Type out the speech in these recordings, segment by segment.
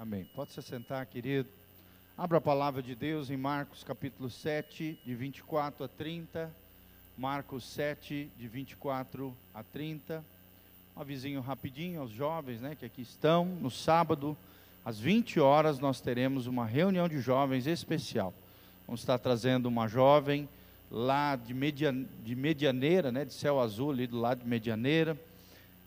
Amém. Pode se sentar, querido. Abra a palavra de Deus em Marcos capítulo 7, de 24 a 30. Marcos 7, de 24 a 30. Um avisinho rapidinho aos jovens né, que aqui estão. No sábado, às 20 horas, nós teremos uma reunião de jovens especial. Vamos estar trazendo uma jovem lá de, Median, de Medianeira, né, de Céu Azul, ali do lado de Medianeira.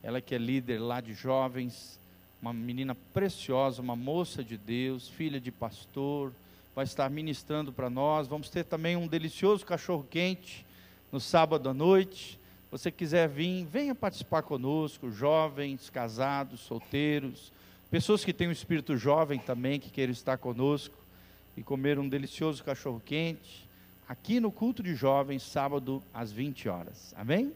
Ela que é líder lá de jovens uma menina preciosa, uma moça de Deus, filha de pastor, vai estar ministrando para nós. Vamos ter também um delicioso cachorro quente no sábado à noite. Você quiser vir, venha participar conosco, jovens, casados, solteiros, pessoas que têm um espírito jovem também que queiram estar conosco e comer um delicioso cachorro quente aqui no culto de jovens, sábado às 20 horas. Amém?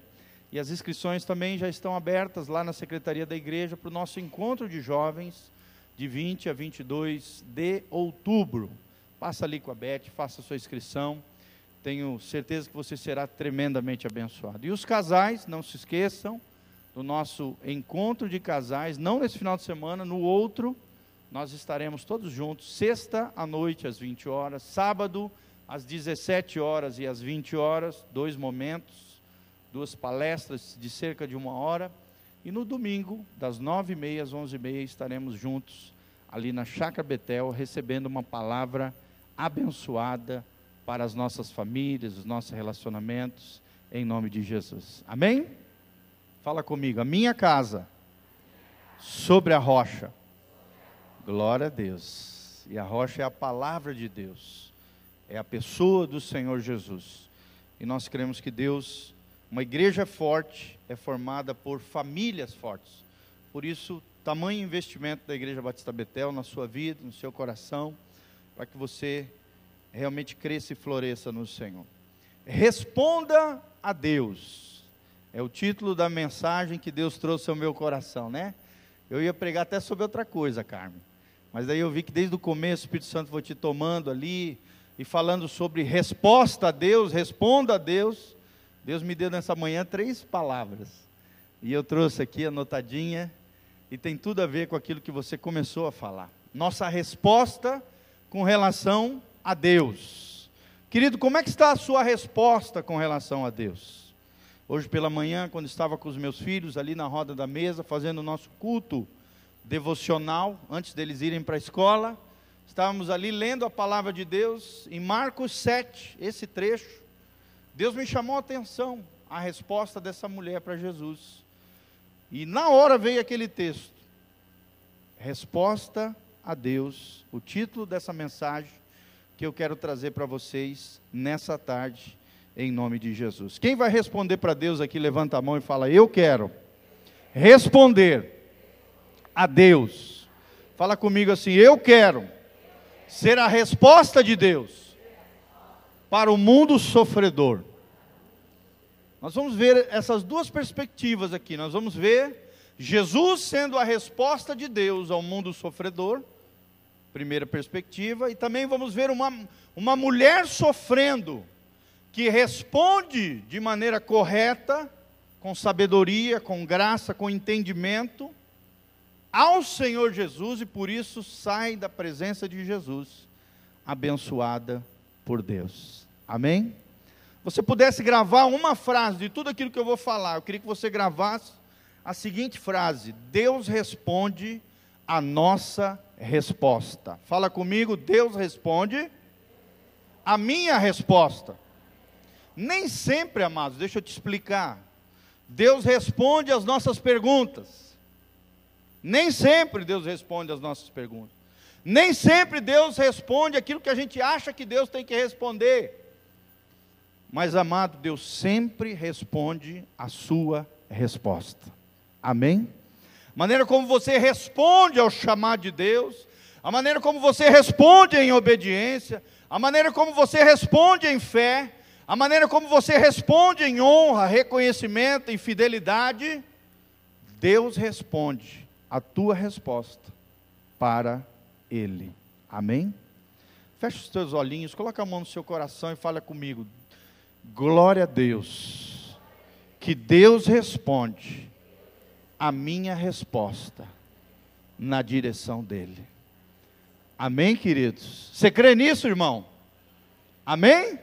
E as inscrições também já estão abertas lá na secretaria da igreja para o nosso encontro de jovens de 20 a 22 de outubro. Passa ali com a Beth, faça a sua inscrição. Tenho certeza que você será tremendamente abençoado. E os casais, não se esqueçam do nosso encontro de casais, não nesse final de semana, no outro, nós estaremos todos juntos, sexta à noite às 20 horas, sábado às 17 horas e às 20 horas, dois momentos duas palestras de cerca de uma hora. E no domingo, das nove e meia às onze e meia, estaremos juntos ali na Chácara Betel, recebendo uma palavra abençoada para as nossas famílias, os nossos relacionamentos, em nome de Jesus. Amém? Fala comigo, a minha casa, sobre a rocha. Glória a Deus. E a rocha é a palavra de Deus, é a pessoa do Senhor Jesus. E nós cremos que Deus uma igreja forte é formada por famílias fortes. Por isso, tamanho investimento da Igreja Batista Betel na sua vida, no seu coração, para que você realmente cresça e floresça no Senhor. Responda a Deus. É o título da mensagem que Deus trouxe ao meu coração, né? Eu ia pregar até sobre outra coisa, Carmen. Mas daí eu vi que desde o começo o Espírito Santo foi te tomando ali e falando sobre resposta a Deus, responda a Deus. Deus me deu nessa manhã três palavras. E eu trouxe aqui anotadinha, e tem tudo a ver com aquilo que você começou a falar. Nossa resposta com relação a Deus. Querido, como é que está a sua resposta com relação a Deus? Hoje pela manhã, quando estava com os meus filhos ali na roda da mesa, fazendo o nosso culto devocional, antes deles irem para a escola, estávamos ali lendo a palavra de Deus em Marcos 7, esse trecho. Deus me chamou a atenção a resposta dessa mulher para Jesus. E na hora veio aquele texto. Resposta a Deus, o título dessa mensagem que eu quero trazer para vocês nessa tarde, em nome de Jesus. Quem vai responder para Deus aqui, levanta a mão e fala: Eu quero responder a Deus. Fala comigo assim: Eu quero ser a resposta de Deus para o mundo sofredor. Nós vamos ver essas duas perspectivas aqui. Nós vamos ver Jesus sendo a resposta de Deus ao mundo sofredor, primeira perspectiva, e também vamos ver uma, uma mulher sofrendo, que responde de maneira correta, com sabedoria, com graça, com entendimento, ao Senhor Jesus e por isso sai da presença de Jesus, abençoada por Deus. Amém? Você pudesse gravar uma frase de tudo aquilo que eu vou falar, eu queria que você gravasse a seguinte frase: Deus responde a nossa resposta. Fala comigo, Deus responde a minha resposta. Nem sempre, amados, deixa eu te explicar. Deus responde às nossas perguntas. Nem sempre Deus responde às nossas perguntas. Nem sempre Deus responde aquilo que a gente acha que Deus tem que responder. Mas, amado, Deus sempre responde a sua resposta. Amém? A maneira como você responde ao chamado de Deus, a maneira como você responde em obediência, a maneira como você responde em fé, a maneira como você responde em honra, reconhecimento e fidelidade, Deus responde a tua resposta para ele. Amém? Feche os teus olhinhos, coloca a mão no seu coração e fala comigo. Glória a Deus, que Deus responde a minha resposta na direção dEle. Amém, queridos? Você crê nisso, irmão? Amém?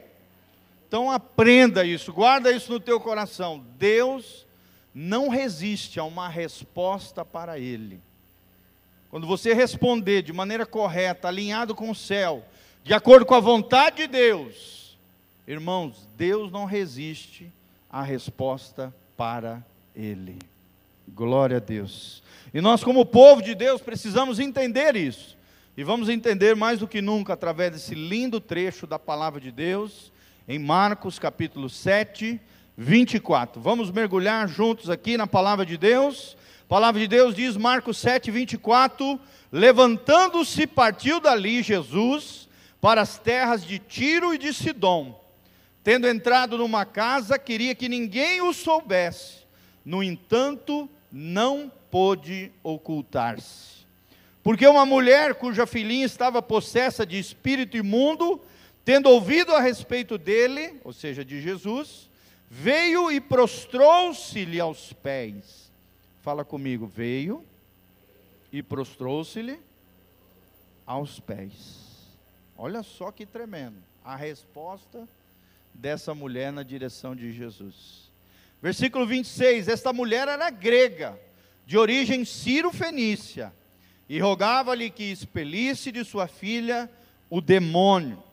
Então aprenda isso, guarda isso no teu coração. Deus não resiste a uma resposta para Ele. Quando você responder de maneira correta, alinhado com o céu, de acordo com a vontade de Deus, irmãos, Deus não resiste à resposta para Ele. Glória a Deus. E nós, como povo de Deus, precisamos entender isso. E vamos entender mais do que nunca através desse lindo trecho da palavra de Deus, em Marcos capítulo 7, 24. Vamos mergulhar juntos aqui na palavra de Deus. A palavra de Deus diz, Marcos 7, 24: Levantando-se, partiu dali Jesus para as terras de Tiro e de Sidom. Tendo entrado numa casa, queria que ninguém o soubesse. No entanto, não pôde ocultar-se. Porque uma mulher cuja filhinha estava possessa de espírito imundo, tendo ouvido a respeito dele, ou seja, de Jesus, veio e prostrou-se-lhe aos pés. Fala comigo, veio e prostrou-se-lhe aos pés. Olha só que tremendo a resposta dessa mulher na direção de Jesus. Versículo 26: Esta mulher era grega, de origem sírio-fenícia e rogava-lhe que expelisse de sua filha o demônio.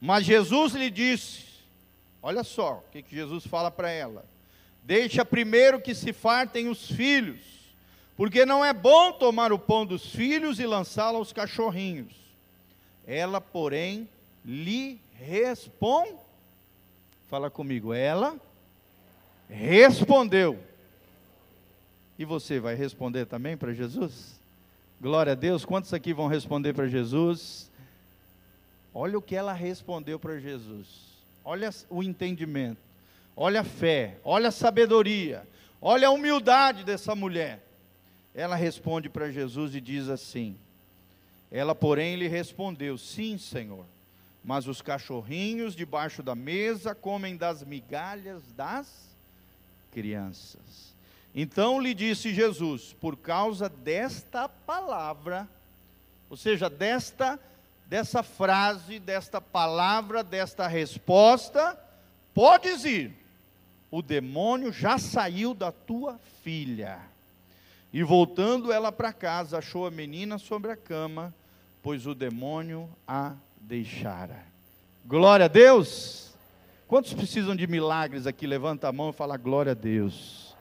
Mas Jesus lhe disse: Olha só o que, que Jesus fala para ela: Deixa primeiro que se fartem os filhos, porque não é bom tomar o pão dos filhos e lançá-lo aos cachorrinhos. Ela, porém, lhe responde. Fala comigo, ela respondeu. E você vai responder também para Jesus? Glória a Deus. Quantos aqui vão responder para Jesus? Olha o que ela respondeu para Jesus. Olha o entendimento. Olha a fé. Olha a sabedoria. Olha a humildade dessa mulher. Ela responde para Jesus e diz assim: Ela, porém, lhe respondeu: Sim, Senhor. Mas os cachorrinhos debaixo da mesa comem das migalhas das crianças. Então lhe disse Jesus: Por causa desta palavra, ou seja, desta dessa frase, desta palavra, desta resposta, podes ir. O demônio já saiu da tua filha. E voltando ela para casa, achou a menina sobre a cama, pois o demônio a deixara. Glória a Deus. Quantos precisam de milagres aqui? Levanta a mão e fala glória a Deus.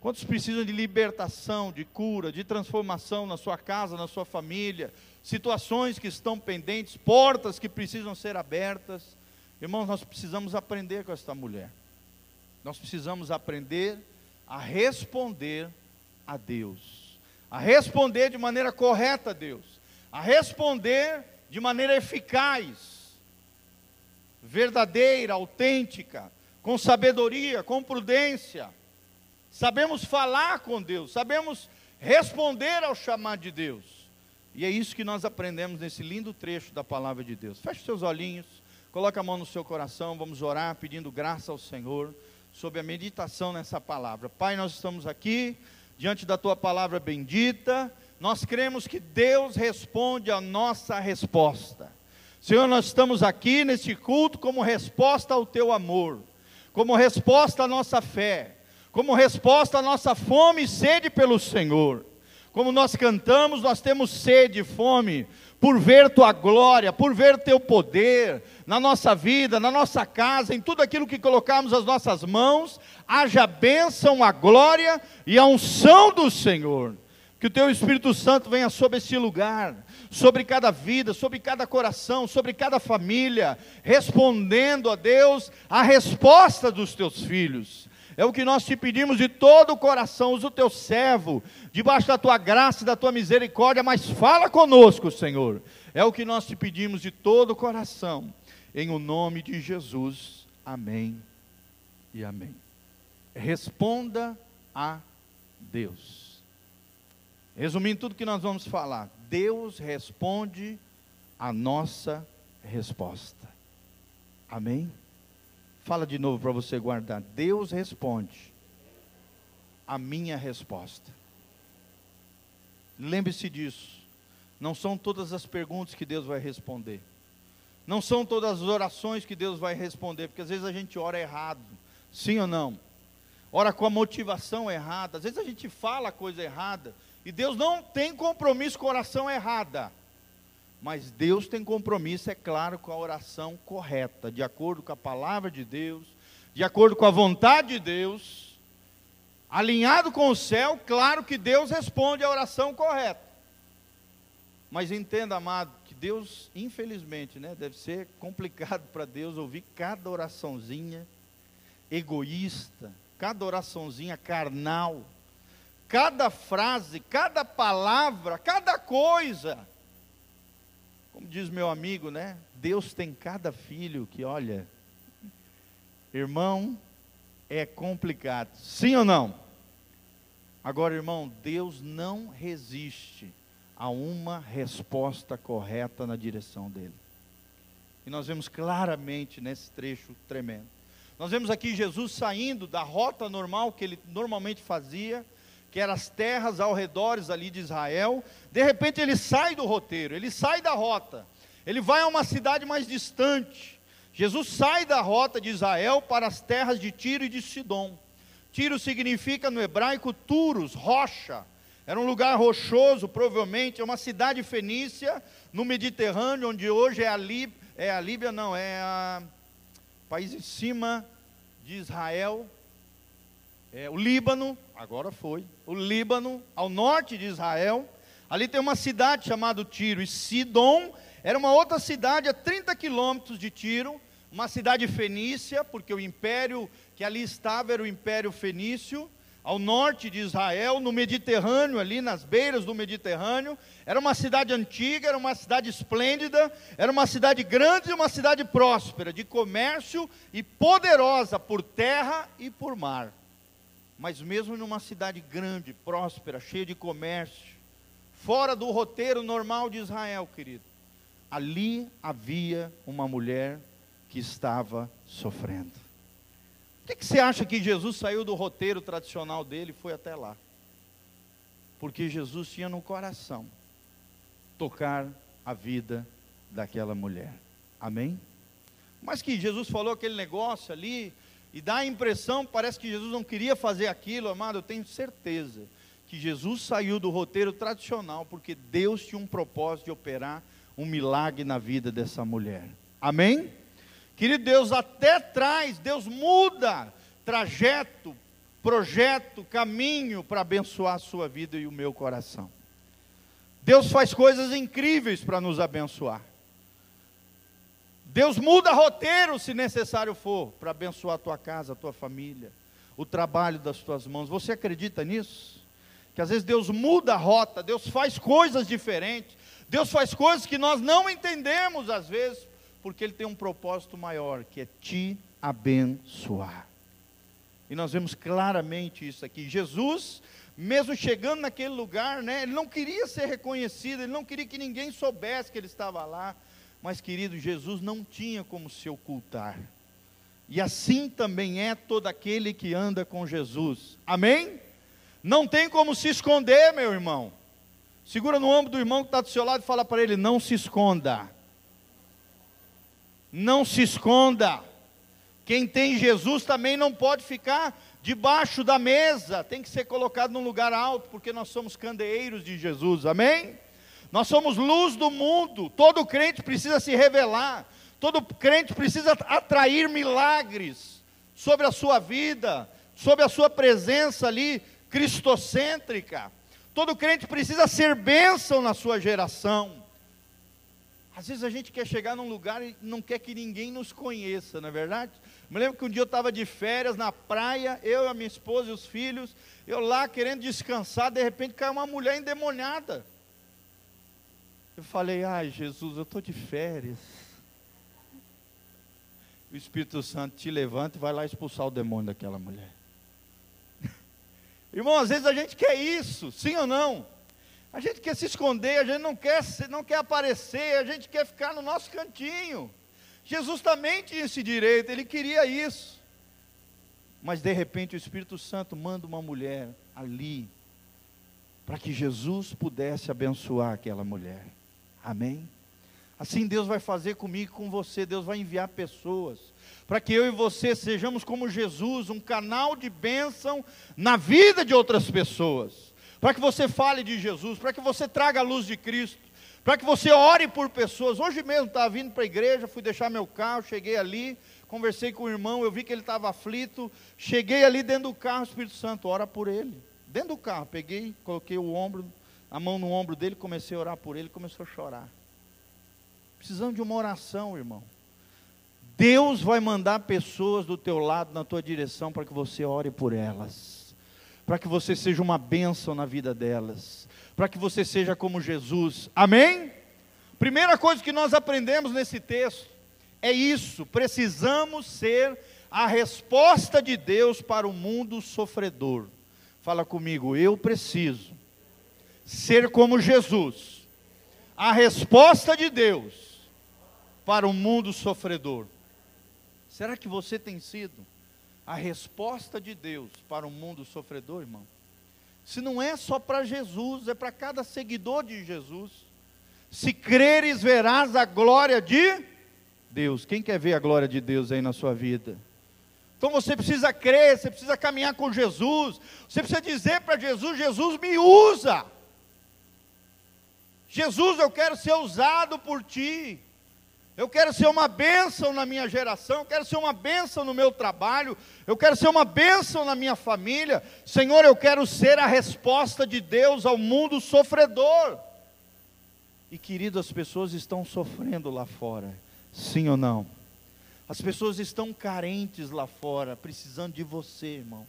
Quantos precisam de libertação, de cura, de transformação na sua casa, na sua família? Situações que estão pendentes, portas que precisam ser abertas. Irmãos, nós precisamos aprender com esta mulher. Nós precisamos aprender a responder a Deus, a responder de maneira correta a Deus, a responder de maneira eficaz, verdadeira, autêntica, com sabedoria, com prudência sabemos falar com Deus, sabemos responder ao chamado de Deus. E é isso que nós aprendemos nesse lindo trecho da palavra de Deus. Feche seus olhinhos, coloque a mão no seu coração, vamos orar pedindo graça ao Senhor sobre a meditação nessa palavra. Pai, nós estamos aqui diante da tua palavra bendita. Nós cremos que Deus responde a nossa resposta. Senhor, nós estamos aqui neste culto como resposta ao teu amor, como resposta à nossa fé como resposta à nossa fome e sede pelo Senhor. Como nós cantamos, nós temos sede e fome por ver tua glória, por ver teu poder na nossa vida, na nossa casa, em tudo aquilo que colocamos as nossas mãos, haja bênção, a glória e a unção do Senhor. Que o teu Espírito Santo venha sobre esse lugar, sobre cada vida, sobre cada coração, sobre cada família, respondendo a Deus a resposta dos teus filhos. É o que nós te pedimos de todo o coração. Usa o teu servo, debaixo da tua graça e da tua misericórdia, mas fala conosco, Senhor. É o que nós te pedimos de todo o coração. Em o nome de Jesus. Amém e amém. Responda a Deus. Resumindo tudo que nós vamos falar, Deus responde a nossa resposta. Amém? Fala de novo para você guardar. Deus responde a minha resposta. Lembre-se disso. Não são todas as perguntas que Deus vai responder. Não são todas as orações que Deus vai responder, porque às vezes a gente ora errado. Sim ou não? Ora com a motivação errada. Às vezes a gente fala a coisa errada. E Deus não tem compromisso com oração errada. Mas Deus tem compromisso, é claro, com a oração correta, de acordo com a palavra de Deus, de acordo com a vontade de Deus, alinhado com o céu, claro que Deus responde a oração correta. Mas entenda, amado, que Deus, infelizmente, né, deve ser complicado para Deus ouvir cada oraçãozinha egoísta, cada oraçãozinha carnal, cada frase, cada palavra, cada coisa. Como diz meu amigo, né? Deus tem cada filho que, olha, irmão, é complicado. Sim ou não? Agora, irmão, Deus não resiste a uma resposta correta na direção dele. E nós vemos claramente nesse trecho tremendo. Nós vemos aqui Jesus saindo da rota normal que ele normalmente fazia, que eram as terras ao redor ali de Israel. De repente ele sai do roteiro, ele sai da rota, ele vai a uma cidade mais distante. Jesus sai da rota de Israel para as terras de Tiro e de Sidom. Tiro significa no hebraico turos, rocha. Era um lugar rochoso, provavelmente, é uma cidade fenícia no Mediterrâneo, onde hoje é a Líbia, é a Líbia não, é a país em cima de Israel, é, o Líbano, agora foi, o Líbano, ao norte de Israel, ali tem uma cidade chamada Tiro, e Sidom era uma outra cidade a 30 quilômetros de Tiro, uma cidade fenícia, porque o império que ali estava era o império fenício, ao norte de Israel, no Mediterrâneo, ali nas beiras do Mediterrâneo. Era uma cidade antiga, era uma cidade esplêndida, era uma cidade grande e uma cidade próspera, de comércio e poderosa por terra e por mar. Mas mesmo numa cidade grande, próspera, cheia de comércio, fora do roteiro normal de Israel, querido, ali havia uma mulher que estava sofrendo que, que você acha que Jesus saiu do roteiro tradicional dele e foi até lá? Porque Jesus tinha no coração tocar a vida daquela mulher. Amém? Mas que Jesus falou aquele negócio ali e dá a impressão, parece que Jesus não queria fazer aquilo, amado, eu tenho certeza que Jesus saiu do roteiro tradicional porque Deus tinha um propósito de operar um milagre na vida dessa mulher. Amém? Querido Deus, até traz, Deus muda trajeto, projeto, caminho para abençoar a sua vida e o meu coração. Deus faz coisas incríveis para nos abençoar. Deus muda roteiro, se necessário for, para abençoar a tua casa, a tua família, o trabalho das tuas mãos. Você acredita nisso? Que às vezes Deus muda a rota, Deus faz coisas diferentes, Deus faz coisas que nós não entendemos às vezes, porque Ele tem um propósito maior, que é te abençoar. E nós vemos claramente isso aqui. Jesus, mesmo chegando naquele lugar, né, ele não queria ser reconhecido, ele não queria que ninguém soubesse que ele estava lá. Mas, querido, Jesus não tinha como se ocultar. E assim também é todo aquele que anda com Jesus. Amém? Não tem como se esconder, meu irmão. Segura no ombro do irmão que está do seu lado e fala para ele: não se esconda. Não se esconda. Quem tem Jesus também não pode ficar debaixo da mesa, tem que ser colocado num lugar alto, porque nós somos candeeiros de Jesus, amém? Nós somos luz do mundo, todo crente precisa se revelar, todo crente precisa atrair milagres sobre a sua vida, sobre a sua presença ali cristocêntrica. Todo crente precisa ser bênção na sua geração. Às vezes a gente quer chegar num lugar e não quer que ninguém nos conheça, não é verdade? Me lembro que um dia eu estava de férias na praia, eu, a minha esposa e os filhos, eu lá querendo descansar, de repente caiu uma mulher endemoniada. Eu falei, ai Jesus, eu estou de férias. O Espírito Santo te levanta e vai lá expulsar o demônio daquela mulher. Irmão, às vezes a gente quer isso, sim ou não? A gente quer se esconder, a gente não quer, não quer aparecer, a gente quer ficar no nosso cantinho. Jesus também tinha esse direito, ele queria isso. Mas de repente o Espírito Santo manda uma mulher ali para que Jesus pudesse abençoar aquela mulher. Amém? Assim Deus vai fazer comigo e com você, Deus vai enviar pessoas para que eu e você sejamos como Jesus, um canal de bênção na vida de outras pessoas, para que você fale de Jesus, para que você traga a luz de Cristo, para que você ore por pessoas. Hoje mesmo estava vindo para a igreja, fui deixar meu carro, cheguei ali, conversei com o irmão, eu vi que ele estava aflito, cheguei ali dentro do carro, Espírito Santo, ora por ele. Dentro do carro, peguei, coloquei o ombro, a mão no ombro dele, comecei a orar por ele, começou a chorar. Precisamos de uma oração, irmão. Deus vai mandar pessoas do teu lado, na tua direção, para que você ore por elas, para que você seja uma bênção na vida delas, para que você seja como Jesus. Amém? Primeira coisa que nós aprendemos nesse texto é isso: precisamos ser a resposta de Deus para o mundo sofredor. Fala comigo, eu preciso ser como Jesus, a resposta de Deus para o mundo sofredor. Será que você tem sido a resposta de Deus para o mundo sofredor, irmão? Se não é só para Jesus, é para cada seguidor de Jesus. Se creres, verás a glória de Deus. Quem quer ver a glória de Deus aí na sua vida? Então você precisa crer, você precisa caminhar com Jesus. Você precisa dizer para Jesus: Jesus me usa. Jesus, eu quero ser usado por ti. Eu quero ser uma bênção na minha geração, eu quero ser uma bênção no meu trabalho, eu quero ser uma bênção na minha família. Senhor, eu quero ser a resposta de Deus ao mundo sofredor. E querido, as pessoas estão sofrendo lá fora, sim ou não? As pessoas estão carentes lá fora, precisando de você, irmão.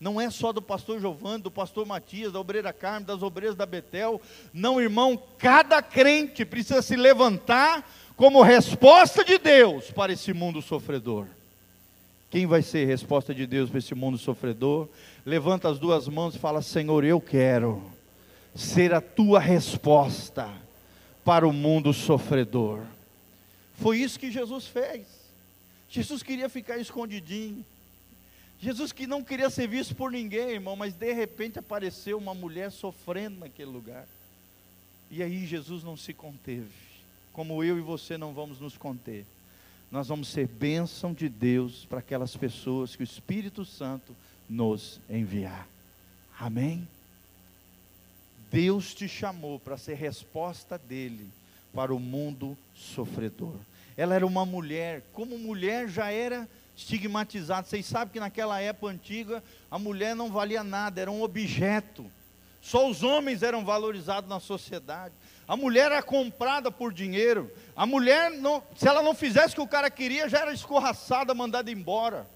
Não é só do pastor Giovanni, do pastor Matias, da obreira Carmen, das obreiras da Betel. Não, irmão, cada crente precisa se levantar como resposta de Deus para esse mundo sofredor. Quem vai ser resposta de Deus para esse mundo sofredor? Levanta as duas mãos e fala: Senhor, eu quero ser a tua resposta para o mundo sofredor. Foi isso que Jesus fez. Jesus queria ficar escondidinho. Jesus que não queria ser visto por ninguém, irmão, mas de repente apareceu uma mulher sofrendo naquele lugar. E aí Jesus não se conteve como eu e você não vamos nos conter. Nós vamos ser bênção de Deus para aquelas pessoas que o Espírito Santo nos enviar. Amém? Deus te chamou para ser resposta dele para o mundo sofredor. Ela era uma mulher, como mulher já era estigmatizada. Vocês sabem que naquela época antiga a mulher não valia nada, era um objeto. Só os homens eram valorizados na sociedade. A mulher era comprada por dinheiro. A mulher, não, se ela não fizesse o que o cara queria, já era escorraçada, mandada embora.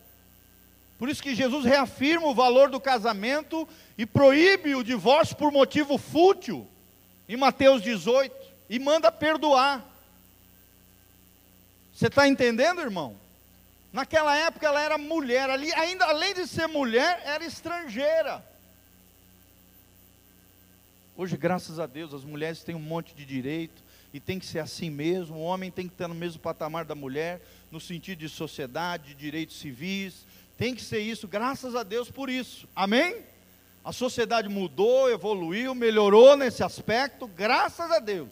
Por isso que Jesus reafirma o valor do casamento e proíbe o divórcio por motivo fútil, em Mateus 18, e manda perdoar. Você está entendendo, irmão? Naquela época ela era mulher, ali, ainda além de ser mulher, era estrangeira. Hoje, graças a Deus, as mulheres têm um monte de direito e tem que ser assim mesmo. O homem tem que estar no mesmo patamar da mulher, no sentido de sociedade, de direitos civis. Tem que ser isso, graças a Deus por isso. Amém? A sociedade mudou, evoluiu, melhorou nesse aspecto, graças a Deus.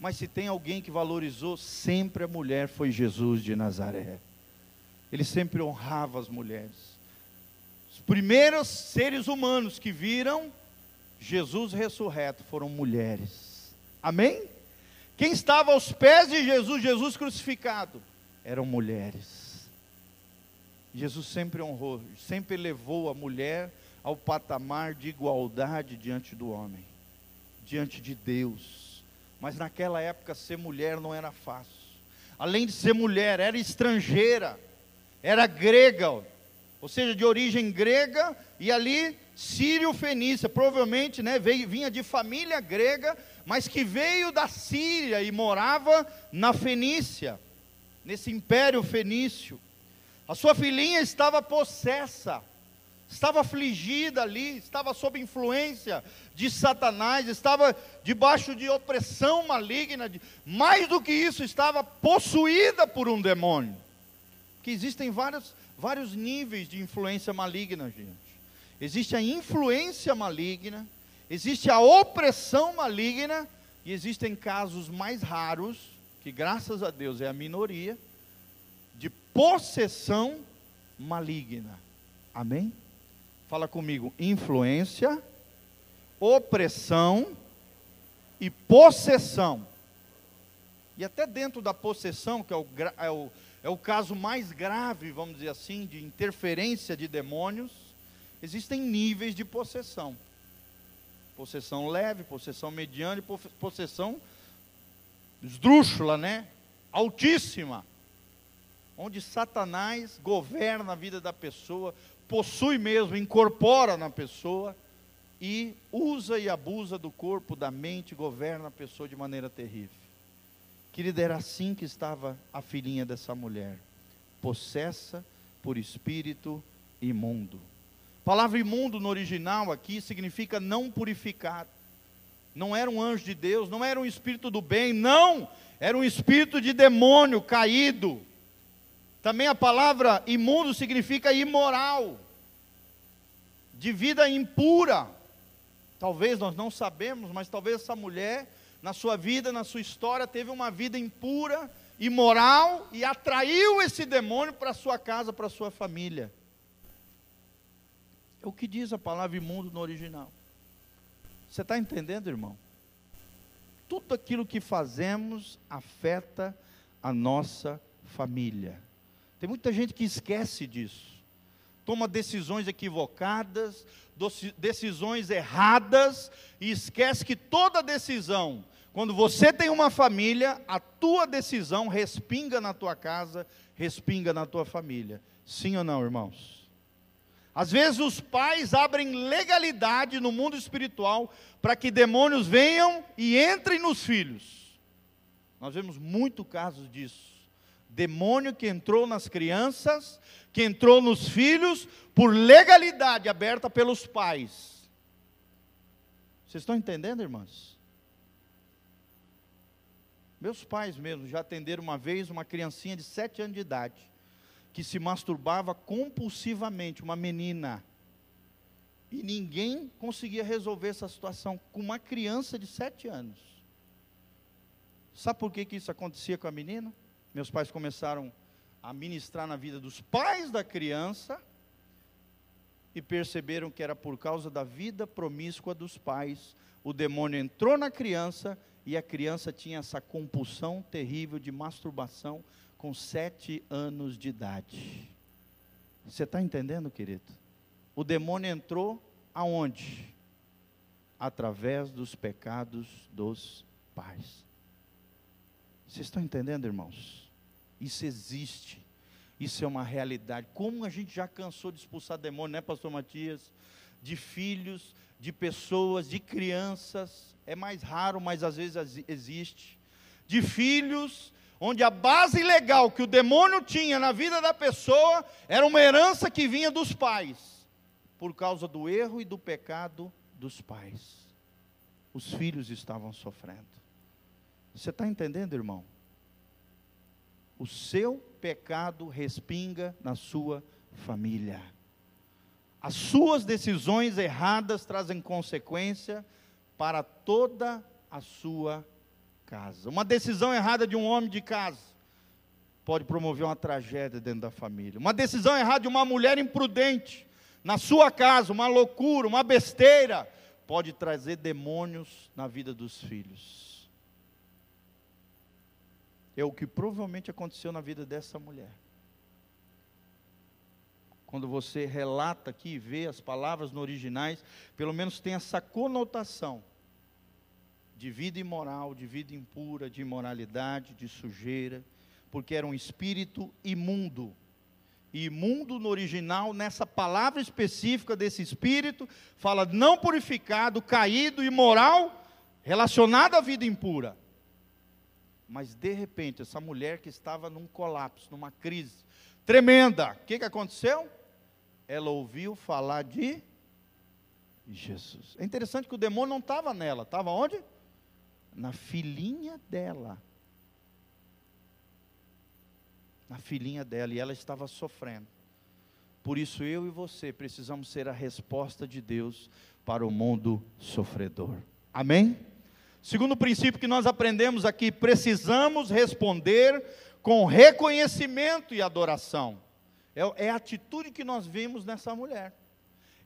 Mas se tem alguém que valorizou sempre a mulher, foi Jesus de Nazaré. Ele sempre honrava as mulheres. Os primeiros seres humanos que viram Jesus ressurreto foram mulheres. Amém? Quem estava aos pés de Jesus, Jesus crucificado, eram mulheres. Jesus sempre honrou, sempre levou a mulher ao patamar de igualdade diante do homem, diante de Deus. Mas naquela época ser mulher não era fácil. Além de ser mulher, era estrangeira, era grega, ou seja, de origem grega, e ali sírio-fenícia, provavelmente né, veio, vinha de família grega, mas que veio da Síria e morava na Fenícia, nesse império fenício. A sua filhinha estava possessa, estava afligida ali, estava sob influência de Satanás, estava debaixo de opressão maligna, mais do que isso, estava possuída por um demônio. Que existem vários, vários níveis de influência maligna, gente. Existe a influência maligna, Existe a opressão maligna e existem casos mais raros, que graças a Deus é a minoria, de possessão maligna. Amém? Fala comigo, influência, opressão e possessão. E até dentro da possessão, que é o, é o, é o caso mais grave, vamos dizer assim, de interferência de demônios, existem níveis de possessão. Possessão leve, possessão mediana e possessão esdrúxula, né? Altíssima. Onde Satanás governa a vida da pessoa, possui mesmo, incorpora na pessoa e usa e abusa do corpo, da mente, governa a pessoa de maneira terrível. Querida, era assim que estava a filhinha dessa mulher, possessa por espírito imundo. A palavra imundo no original aqui significa não purificado. Não era um anjo de Deus, não era um espírito do bem, não, era um espírito de demônio caído. Também a palavra imundo significa imoral, de vida impura. Talvez nós não sabemos, mas talvez essa mulher, na sua vida, na sua história, teve uma vida impura, imoral e atraiu esse demônio para sua casa, para sua família. É o que diz a palavra imundo no original. Você está entendendo, irmão? Tudo aquilo que fazemos afeta a nossa família. Tem muita gente que esquece disso. Toma decisões equivocadas, decisões erradas e esquece que toda decisão, quando você tem uma família, a tua decisão respinga na tua casa, respinga na tua família. Sim ou não, irmãos? Às vezes os pais abrem legalidade no mundo espiritual para que demônios venham e entrem nos filhos. Nós vemos muito casos disso. Demônio que entrou nas crianças, que entrou nos filhos, por legalidade aberta pelos pais. Vocês estão entendendo, irmãs? Meus pais mesmo já atenderam uma vez uma criancinha de sete anos de idade que se masturbava compulsivamente, uma menina. E ninguém conseguia resolver essa situação com uma criança de sete anos. Sabe por que, que isso acontecia com a menina? Meus pais começaram a ministrar na vida dos pais da criança e perceberam que era por causa da vida promíscua dos pais. O demônio entrou na criança e a criança tinha essa compulsão terrível de masturbação com sete anos de idade. Você está entendendo, querido? O demônio entrou aonde? Através dos pecados dos pais. Vocês estão entendendo, irmãos? Isso existe. Isso é uma realidade. Como a gente já cansou de expulsar demônio, né, pastor Matias? De filhos, de pessoas, de crianças. É mais raro, mas às vezes existe. De filhos onde a base legal que o demônio tinha na vida da pessoa era uma herança que vinha dos pais, por causa do erro e do pecado dos pais. Os filhos estavam sofrendo. Você está entendendo, irmão? O seu pecado respinga na sua família. As suas decisões erradas trazem consequência para toda a sua casa. Uma decisão errada de um homem de casa pode promover uma tragédia dentro da família. Uma decisão errada de uma mulher imprudente na sua casa, uma loucura, uma besteira, pode trazer demônios na vida dos filhos. É o que provavelmente aconteceu na vida dessa mulher. Quando você relata aqui e vê as palavras no originais, pelo menos tem essa conotação de vida imoral, de vida impura, de imoralidade, de sujeira, porque era um espírito imundo. E imundo no original, nessa palavra específica desse espírito, fala não purificado, caído, imoral, relacionado à vida impura. Mas de repente, essa mulher que estava num colapso, numa crise tremenda, o que, que aconteceu? Ela ouviu falar de Jesus. É interessante que o demônio não estava nela, estava onde? na filhinha dela. Na filhinha dela, e ela estava sofrendo. Por isso eu e você precisamos ser a resposta de Deus para o mundo sofredor. Amém? Segundo princípio que nós aprendemos aqui, precisamos responder com reconhecimento e adoração. É, é a atitude que nós vimos nessa mulher.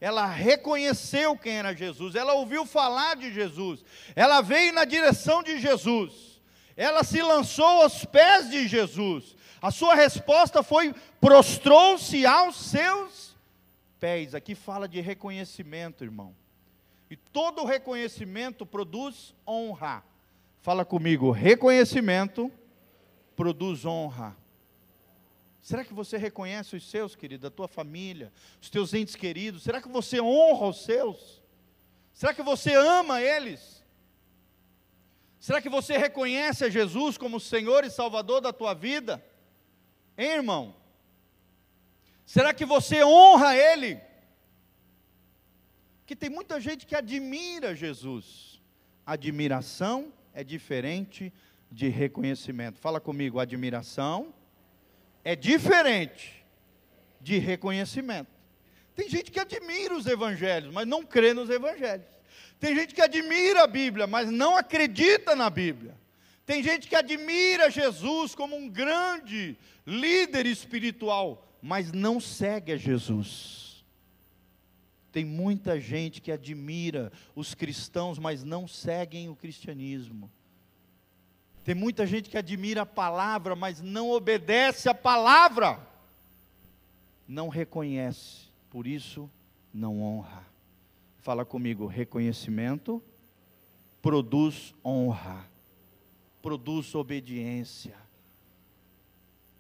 Ela reconheceu quem era Jesus, ela ouviu falar de Jesus, ela veio na direção de Jesus, ela se lançou aos pés de Jesus. A sua resposta foi: prostrou-se aos seus pés. Aqui fala de reconhecimento, irmão. E todo reconhecimento produz honra. Fala comigo, reconhecimento produz honra. Será que você reconhece os seus, querido, a tua família, os teus entes queridos? Será que você honra os seus? Será que você ama eles? Será que você reconhece a Jesus como Senhor e Salvador da tua vida? Hein, irmão? Será que você honra Ele? que tem muita gente que admira Jesus. Admiração é diferente de reconhecimento. Fala comigo, admiração é diferente de reconhecimento. Tem gente que admira os evangelhos, mas não crê nos evangelhos. Tem gente que admira a Bíblia, mas não acredita na Bíblia. Tem gente que admira Jesus como um grande líder espiritual, mas não segue a Jesus. Tem muita gente que admira os cristãos, mas não seguem o cristianismo. Tem muita gente que admira a palavra, mas não obedece a palavra. Não reconhece, por isso não honra. Fala comigo, reconhecimento produz honra, produz obediência.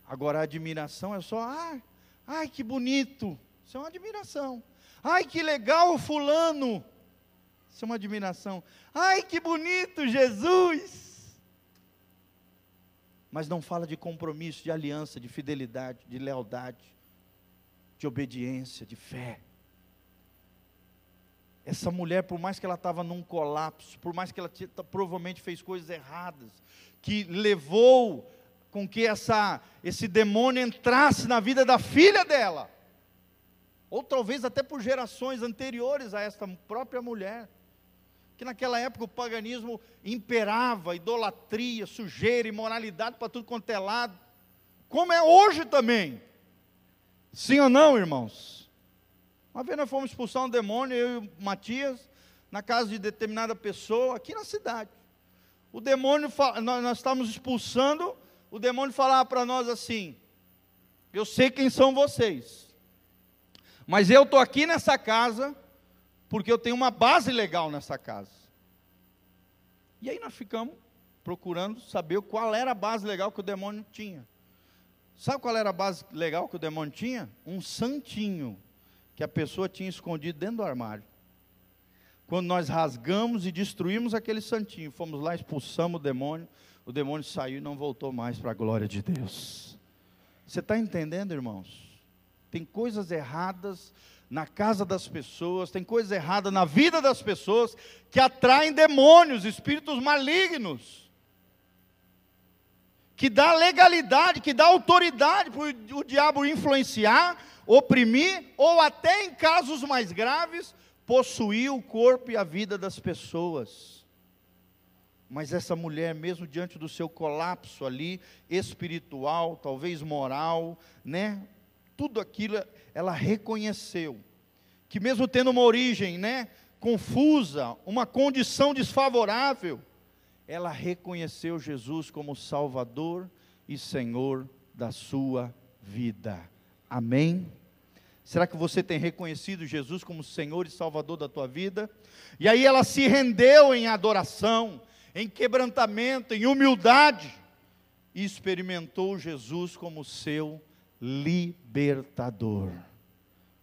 Agora a admiração é só, ah, ai que bonito. Isso é uma admiração. Ai, que legal fulano. Isso é uma admiração. Ai, que bonito Jesus. Mas não fala de compromisso, de aliança, de fidelidade, de lealdade, de obediência, de fé. Essa mulher, por mais que ela estava num colapso, por mais que ela provavelmente fez coisas erradas, que levou com que essa, esse demônio entrasse na vida da filha dela, ou talvez até por gerações anteriores a esta própria mulher. Que naquela época o paganismo imperava, idolatria, sujeira, imoralidade para tudo quanto é lado, como é hoje também. Sim ou não, irmãos? Uma vez nós fomos expulsar um demônio, eu e o Matias, na casa de determinada pessoa, aqui na cidade. O demônio, nós, nós estávamos expulsando, o demônio falava para nós assim: Eu sei quem são vocês. Mas eu estou aqui nessa casa porque eu tenho uma base legal nessa casa. E aí nós ficamos procurando saber qual era a base legal que o demônio tinha. Sabe qual era a base legal que o demônio tinha? Um santinho que a pessoa tinha escondido dentro do armário. Quando nós rasgamos e destruímos aquele santinho, fomos lá, expulsamos o demônio, o demônio saiu e não voltou mais para a glória de Deus. Você está entendendo, irmãos? tem coisas erradas na casa das pessoas, tem coisas erradas na vida das pessoas que atraem demônios, espíritos malignos. Que dá legalidade, que dá autoridade para o diabo influenciar, oprimir, ou até em casos mais graves, possuir o corpo e a vida das pessoas. Mas essa mulher, mesmo diante do seu colapso ali, espiritual, talvez moral, né? Tudo aquilo ela reconheceu. Que mesmo tendo uma origem, né, confusa, uma condição desfavorável, ela reconheceu Jesus como Salvador e Senhor da sua vida. Amém? Será que você tem reconhecido Jesus como Senhor e Salvador da tua vida? E aí ela se rendeu em adoração, em quebrantamento, em humildade, e experimentou Jesus como seu libertador.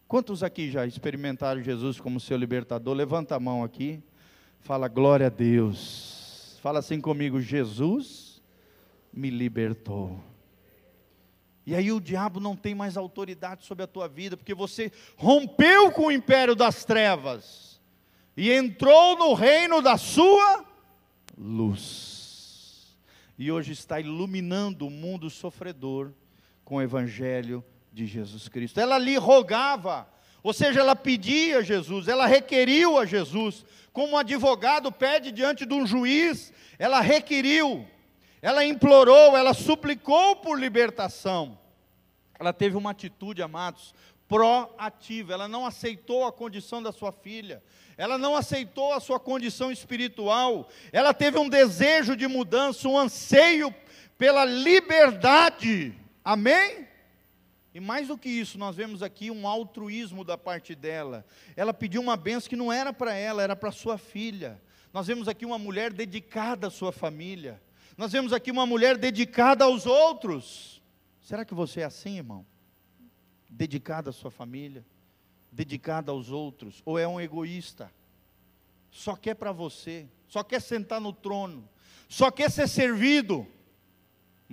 Quantos aqui já experimentaram Jesus como seu libertador? Levanta a mão aqui. Fala glória a Deus. Fala assim comigo: Jesus me libertou. E aí o diabo não tem mais autoridade sobre a tua vida, porque você rompeu com o império das trevas e entrou no reino da sua luz. E hoje está iluminando o mundo sofredor com o evangelho de Jesus Cristo. Ela lhe rogava, ou seja, ela pedia a Jesus, ela requeriu a Jesus, como um advogado pede diante de um juiz, ela requeriu, ela implorou, ela suplicou por libertação. Ela teve uma atitude, amados, proativa, ela não aceitou a condição da sua filha, ela não aceitou a sua condição espiritual, ela teve um desejo de mudança, um anseio pela liberdade, amém? E mais do que isso, nós vemos aqui um altruísmo da parte dela. Ela pediu uma benção que não era para ela, era para sua filha. Nós vemos aqui uma mulher dedicada à sua família. Nós vemos aqui uma mulher dedicada aos outros. Será que você é assim, irmão? Dedicada à sua família, dedicada aos outros, ou é um egoísta? Só quer para você, só quer sentar no trono, só quer ser servido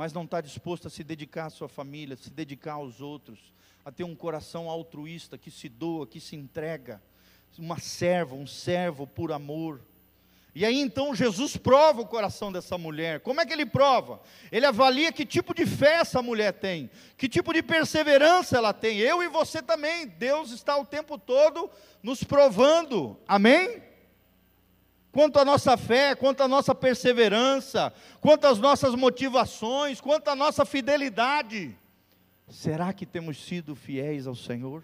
mas não está disposto a se dedicar à sua família, a se dedicar aos outros, a ter um coração altruísta que se doa, que se entrega, uma serva, um servo por amor. E aí então Jesus prova o coração dessa mulher. Como é que ele prova? Ele avalia que tipo de fé essa mulher tem, que tipo de perseverança ela tem. Eu e você também. Deus está o tempo todo nos provando. Amém? Quanto à nossa fé, quanto à nossa perseverança, quanto às nossas motivações, quanto à nossa fidelidade. Será que temos sido fiéis ao Senhor?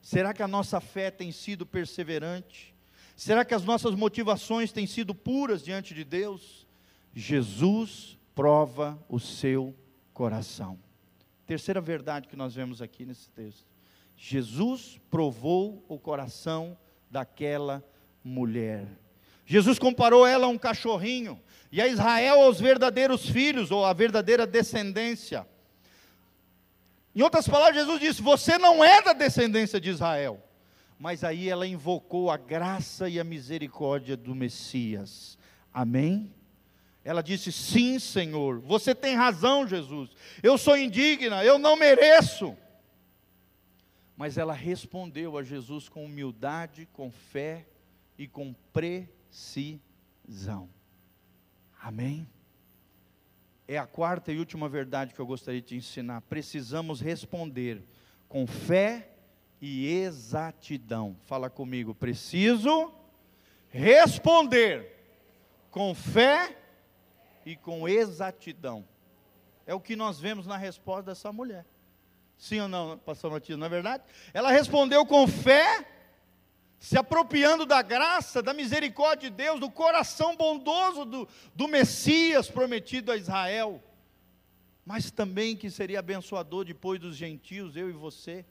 Será que a nossa fé tem sido perseverante? Será que as nossas motivações têm sido puras diante de Deus? Jesus prova o seu coração. Terceira verdade que nós vemos aqui nesse texto. Jesus provou o coração daquela mulher. Jesus comparou ela a um cachorrinho, e a Israel aos verdadeiros filhos, ou a verdadeira descendência. Em outras palavras, Jesus disse: Você não é da descendência de Israel. Mas aí ela invocou a graça e a misericórdia do Messias. Amém? Ela disse: Sim, Senhor, você tem razão, Jesus. Eu sou indigna, eu não mereço. Mas ela respondeu a Jesus com humildade, com fé e com precisão. Amém? É a quarta e última verdade que eu gostaria de te ensinar. Precisamos responder com fé e exatidão. Fala comigo, preciso responder com fé e com exatidão. É o que nós vemos na resposta dessa mulher. Sim ou não, pastor Matias, não é verdade? Ela respondeu com fé se apropriando da graça, da misericórdia de Deus, do coração bondoso do, do Messias prometido a Israel, mas também que seria abençoador depois dos gentios, eu e você.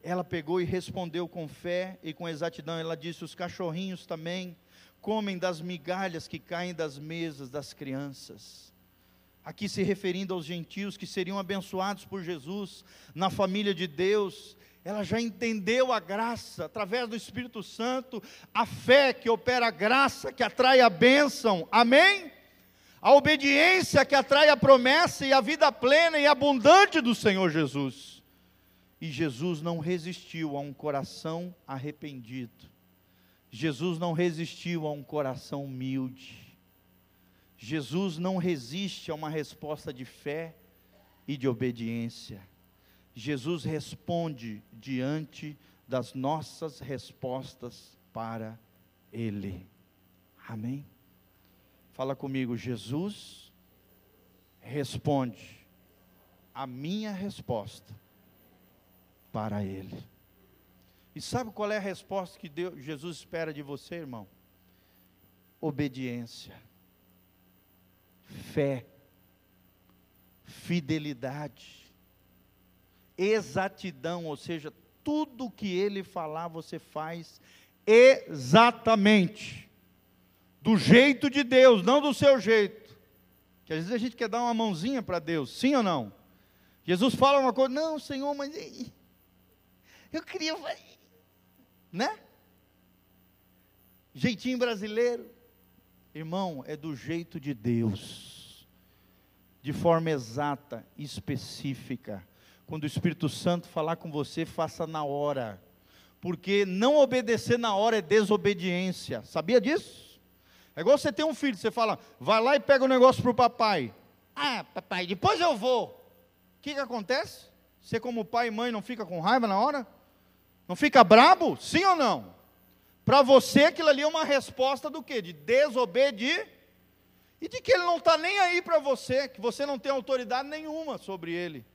Ela pegou e respondeu com fé e com exatidão. Ela disse: Os cachorrinhos também comem das migalhas que caem das mesas das crianças. Aqui se referindo aos gentios que seriam abençoados por Jesus na família de Deus, ela já entendeu a graça através do Espírito Santo, a fé que opera a graça, que atrai a bênção, amém? A obediência que atrai a promessa e a vida plena e abundante do Senhor Jesus. E Jesus não resistiu a um coração arrependido, Jesus não resistiu a um coração humilde, Jesus não resiste a uma resposta de fé e de obediência. Jesus responde diante das nossas respostas para Ele. Amém? Fala comigo, Jesus responde a minha resposta para Ele. E sabe qual é a resposta que Deus, Jesus espera de você, irmão? Obediência, fé, fidelidade exatidão, ou seja, tudo que ele falar você faz exatamente, do jeito de Deus, não do seu jeito. Que às vezes a gente quer dar uma mãozinha para Deus, sim ou não? Jesus fala uma coisa, não, Senhor, mas eu queria, né? Jeitinho brasileiro, irmão, é do jeito de Deus, de forma exata, específica. Quando o Espírito Santo falar com você, faça na hora. Porque não obedecer na hora é desobediência. Sabia disso? É igual você ter um filho, você fala, vai lá e pega o um negócio para o papai. Ah, papai, depois eu vou. O que, que acontece? Você, como pai e mãe, não fica com raiva na hora? Não fica brabo? Sim ou não? Para você, aquilo ali é uma resposta do quê? De desobedir. E de que ele não está nem aí para você, que você não tem autoridade nenhuma sobre ele.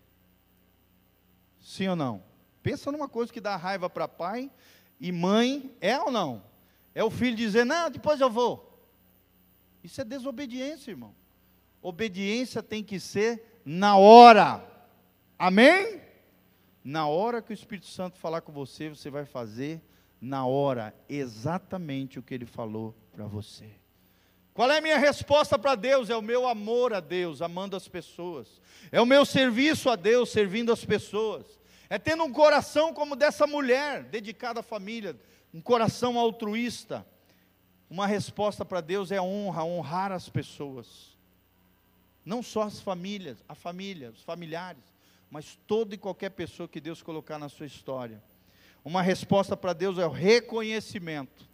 Sim ou não? Pensa numa coisa que dá raiva para pai e mãe, é ou não? É o filho dizer, não, depois eu vou. Isso é desobediência, irmão. Obediência tem que ser na hora. Amém? Na hora que o Espírito Santo falar com você, você vai fazer na hora exatamente o que ele falou para você. Qual é a minha resposta para Deus? É o meu amor a Deus, amando as pessoas. É o meu serviço a Deus, servindo as pessoas. É tendo um coração como dessa mulher, dedicada à família, um coração altruísta. Uma resposta para Deus é honra, honrar as pessoas. Não só as famílias, a família, os familiares, mas toda e qualquer pessoa que Deus colocar na sua história. Uma resposta para Deus é o reconhecimento,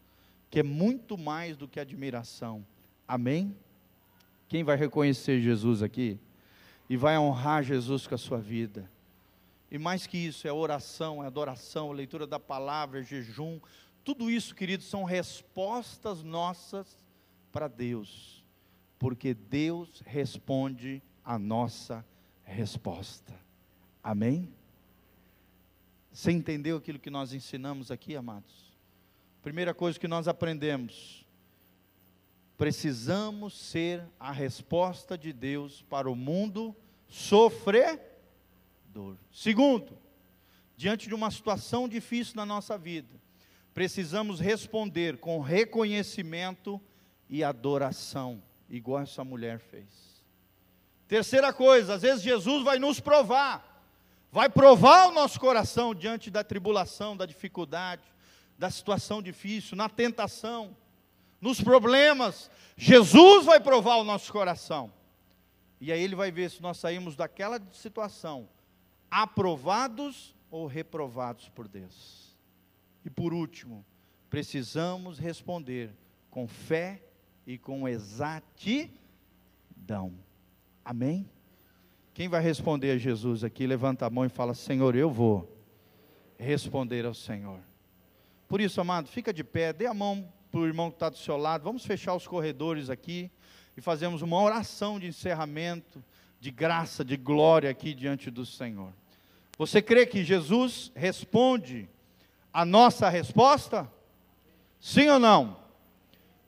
que é muito mais do que admiração. Amém? Quem vai reconhecer Jesus aqui? E vai honrar Jesus com a sua vida. E mais que isso, é oração, é adoração, é leitura da palavra, é jejum. Tudo isso, queridos, são respostas nossas para Deus. Porque Deus responde a nossa resposta. Amém? Você entendeu aquilo que nós ensinamos aqui, amados? Primeira coisa que nós aprendemos: precisamos ser a resposta de Deus para o mundo sofredor. Segundo, diante de uma situação difícil na nossa vida, precisamos responder com reconhecimento e adoração, igual essa mulher fez. Terceira coisa, às vezes Jesus vai nos provar vai provar o nosso coração diante da tribulação, da dificuldade, da situação difícil, na tentação, nos problemas. Jesus vai provar o nosso coração. E aí ele vai ver se nós saímos daquela situação aprovados ou reprovados por Deus. E por último, precisamos responder com fé e com exatidão. Amém? Quem vai responder a Jesus aqui, levanta a mão e fala: Senhor, eu vou responder ao Senhor. Por isso, amado, fica de pé, dê a mão para o irmão que está do seu lado, vamos fechar os corredores aqui e fazemos uma oração de encerramento, de graça, de glória aqui diante do Senhor. Você crê que Jesus responde a nossa resposta? Sim ou não?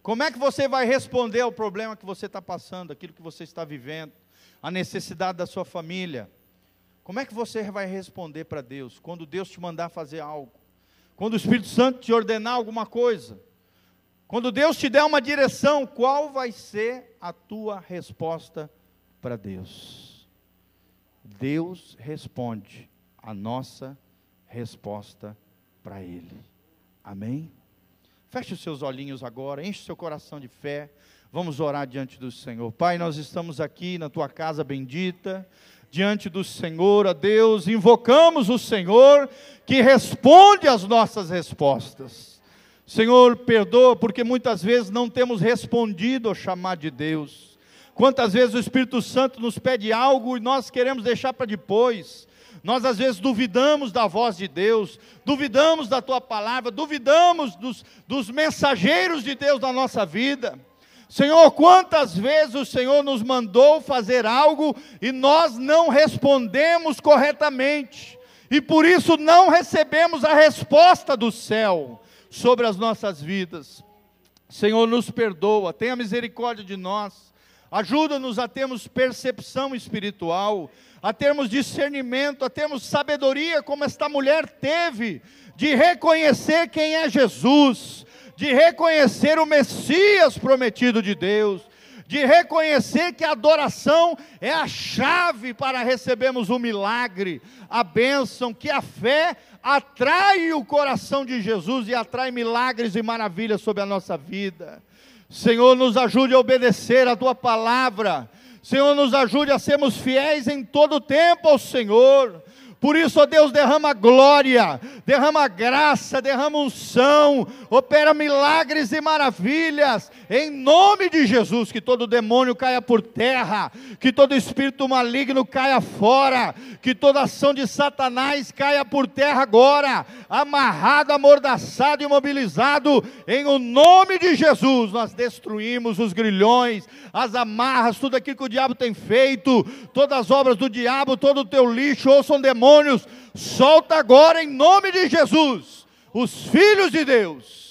Como é que você vai responder ao problema que você está passando, aquilo que você está vivendo? a necessidade da sua família. Como é que você vai responder para Deus quando Deus te mandar fazer algo? Quando o Espírito Santo te ordenar alguma coisa? Quando Deus te der uma direção, qual vai ser a tua resposta para Deus? Deus responde a nossa resposta para Ele. Amém? Feche os seus olhinhos agora, enche seu coração de fé. Vamos orar diante do Senhor. Pai, nós estamos aqui na tua casa bendita, diante do Senhor, a Deus, invocamos o Senhor que responde às nossas respostas. Senhor, perdoa, porque muitas vezes não temos respondido ao chamado de Deus. Quantas vezes o Espírito Santo nos pede algo e nós queremos deixar para depois. Nós às vezes duvidamos da voz de Deus, duvidamos da tua palavra, duvidamos dos, dos mensageiros de Deus na nossa vida. Senhor, quantas vezes o Senhor nos mandou fazer algo e nós não respondemos corretamente, e por isso não recebemos a resposta do céu sobre as nossas vidas. Senhor, nos perdoa, tenha misericórdia de nós, ajuda-nos a termos percepção espiritual, a termos discernimento, a termos sabedoria, como esta mulher teve, de reconhecer quem é Jesus de reconhecer o Messias prometido de Deus, de reconhecer que a adoração é a chave para recebermos o milagre, a bênção, que a fé atrai o coração de Jesus e atrai milagres e maravilhas sobre a nossa vida. Senhor, nos ajude a obedecer a tua palavra. Senhor, nos ajude a sermos fiéis em todo o tempo ao Senhor Por isso, ó Deus, derrama glória, derrama graça, derrama unção, opera milagres e maravilhas, em nome de Jesus, que todo demônio caia por terra, que todo espírito maligno caia fora, que toda ação de Satanás caia por terra agora, amarrado, amordaçado, imobilizado, em o nome de Jesus, nós destruímos os grilhões, as amarras, tudo aquilo que o diabo tem feito, todas as obras do diabo, todo o teu lixo, ouçam demônios, solta agora em nome de Jesus, os filhos de Deus